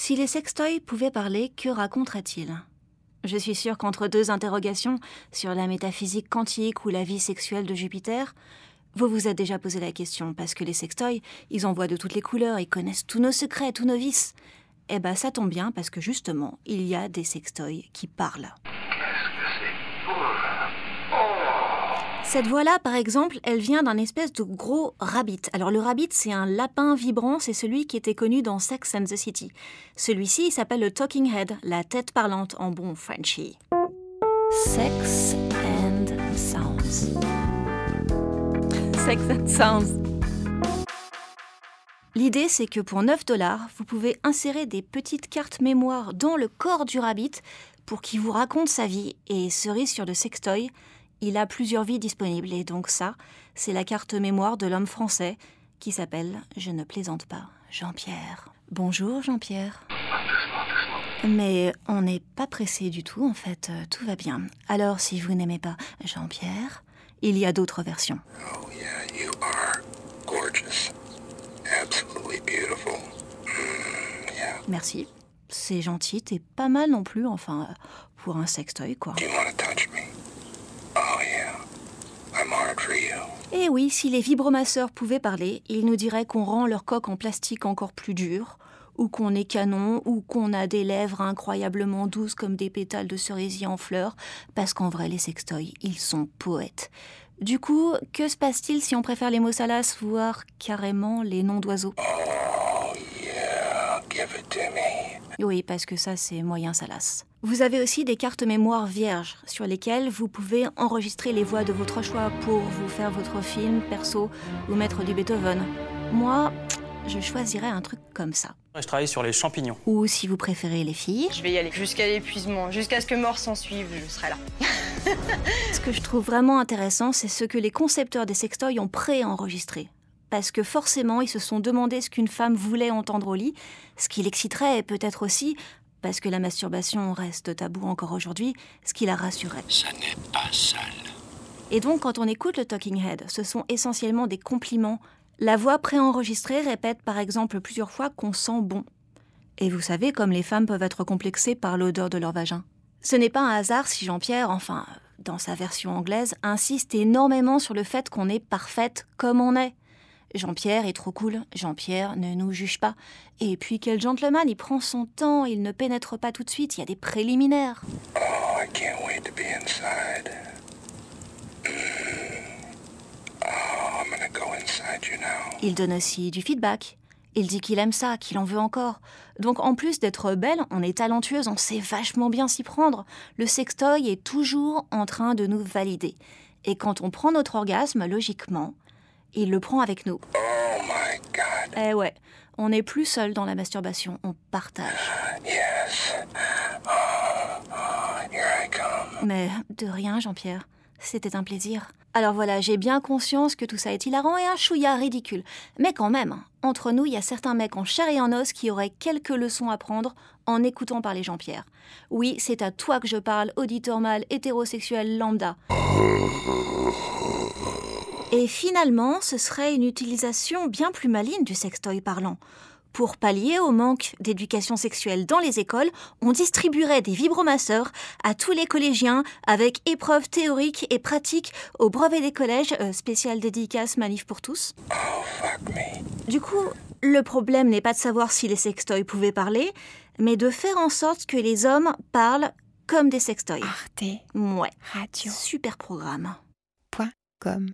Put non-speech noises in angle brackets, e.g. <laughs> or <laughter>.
Si les sextoys pouvaient parler, que raconteraient-ils? Je suis sûre qu'entre deux interrogations sur la métaphysique quantique ou la vie sexuelle de Jupiter, vous vous êtes déjà posé la question parce que les sextoys, ils en voient de toutes les couleurs, ils connaissent tous nos secrets, tous nos vices. Eh ben, ça tombe bien parce que justement, il y a des sextoys qui parlent. Cette voix-là, par exemple, elle vient d'un espèce de gros rabbit. Alors le rabbit, c'est un lapin vibrant, c'est celui qui était connu dans Sex and the City. Celui-ci, il s'appelle le Talking Head, la tête parlante en bon Frenchy. Sex and Sounds. Sex and Sounds. L'idée, c'est que pour 9 dollars, vous pouvez insérer des petites cartes mémoire dans le corps du rabbit pour qu'il vous raconte sa vie. Et cerise sur le sextoy, il a plusieurs vies disponibles. Et donc ça, c'est la carte mémoire de l'homme français qui s'appelle, je ne plaisante pas, Jean-Pierre. Bonjour Jean-Pierre. Mais on n'est pas pressé du tout, en fait, euh, tout va bien. Alors si vous n'aimez pas Jean-Pierre, il y a d'autres versions. Oh, yeah, you are gorgeous. Absolutely beautiful. Mm, yeah. Merci. C'est gentil, t'es pas mal non plus, enfin, euh, pour un sextoy, quoi. Do you want to touch me? Oh, yeah. I'm hard for Et oui, si les vibromasseurs pouvaient parler, ils nous diraient qu'on rend leur coque en plastique encore plus dur, ou qu'on est canon, ou qu'on a des lèvres incroyablement douces comme des pétales de cerisier en fleurs, parce qu'en vrai, les sextoys, ils sont poètes. Du coup, que se passe-t-il si on préfère les mots salaces, voire carrément les noms d'oiseaux? Oh, yeah. Give it to me. Oui, parce que ça, c'est moyen salace. Vous avez aussi des cartes mémoire vierges sur lesquelles vous pouvez enregistrer les voix de votre choix pour vous faire votre film perso ou mettre du Beethoven. Moi, je choisirais un truc comme ça. Je travaille sur les champignons. Ou si vous préférez les filles, Je vais y aller jusqu'à l'épuisement, jusqu'à ce que mort s'en suive, je serai là. <laughs> ce que je trouve vraiment intéressant, c'est ce que les concepteurs des sextoys ont pré-enregistré. Parce que forcément, ils se sont demandé ce qu'une femme voulait entendre au lit, ce qui l'exciterait et peut-être aussi, parce que la masturbation reste tabou encore aujourd'hui, ce qui la rassurait. Ça n'est pas sale. Et donc, quand on écoute le Talking Head, ce sont essentiellement des compliments. La voix préenregistrée répète par exemple plusieurs fois qu'on sent bon. Et vous savez comme les femmes peuvent être complexées par l'odeur de leur vagin. Ce n'est pas un hasard si Jean-Pierre, enfin, dans sa version anglaise, insiste énormément sur le fait qu'on est parfaite comme on est. Jean-Pierre est trop cool, Jean-Pierre ne nous juge pas. Et puis quel gentleman, il prend son temps, il ne pénètre pas tout de suite, il y a des préliminaires. Oh, I can't wait to be inside. Mm. Oh, I'm gonna go inside you now. Il donne aussi du feedback. Il dit qu'il aime ça, qu'il en veut encore. Donc en plus d'être belle, on est talentueuse, on sait vachement bien s'y prendre. Le sextoy est toujours en train de nous valider. Et quand on prend notre orgasme, logiquement, il le prend avec nous. Oh, my God. Eh ouais, on n'est plus seul dans la masturbation, on partage. Yes. Oh, oh, here I come. Mais de rien, Jean-Pierre. C'était un plaisir. Alors voilà, j'ai bien conscience que tout ça est hilarant et un chouïa ridicule. Mais quand même, entre nous, il y a certains mecs en chair et en os qui auraient quelques leçons à prendre en écoutant parler Jean-Pierre. Oui, c'est à toi que je parle, auditeur mâle, hétérosexuel, lambda. <laughs> Et finalement, ce serait une utilisation bien plus maligne du sextoy parlant. Pour pallier au manque d'éducation sexuelle dans les écoles, on distribuerait des vibromasseurs à tous les collégiens avec épreuves théoriques et pratiques au brevet des collèges, euh, spécial dédicace manif pour tous. Oh, fuck me. Du coup, le problème n'est pas de savoir si les sextoys pouvaient parler, mais de faire en sorte que les hommes parlent comme des sextoys. Arte Ouais, Radio. super programme. Point com.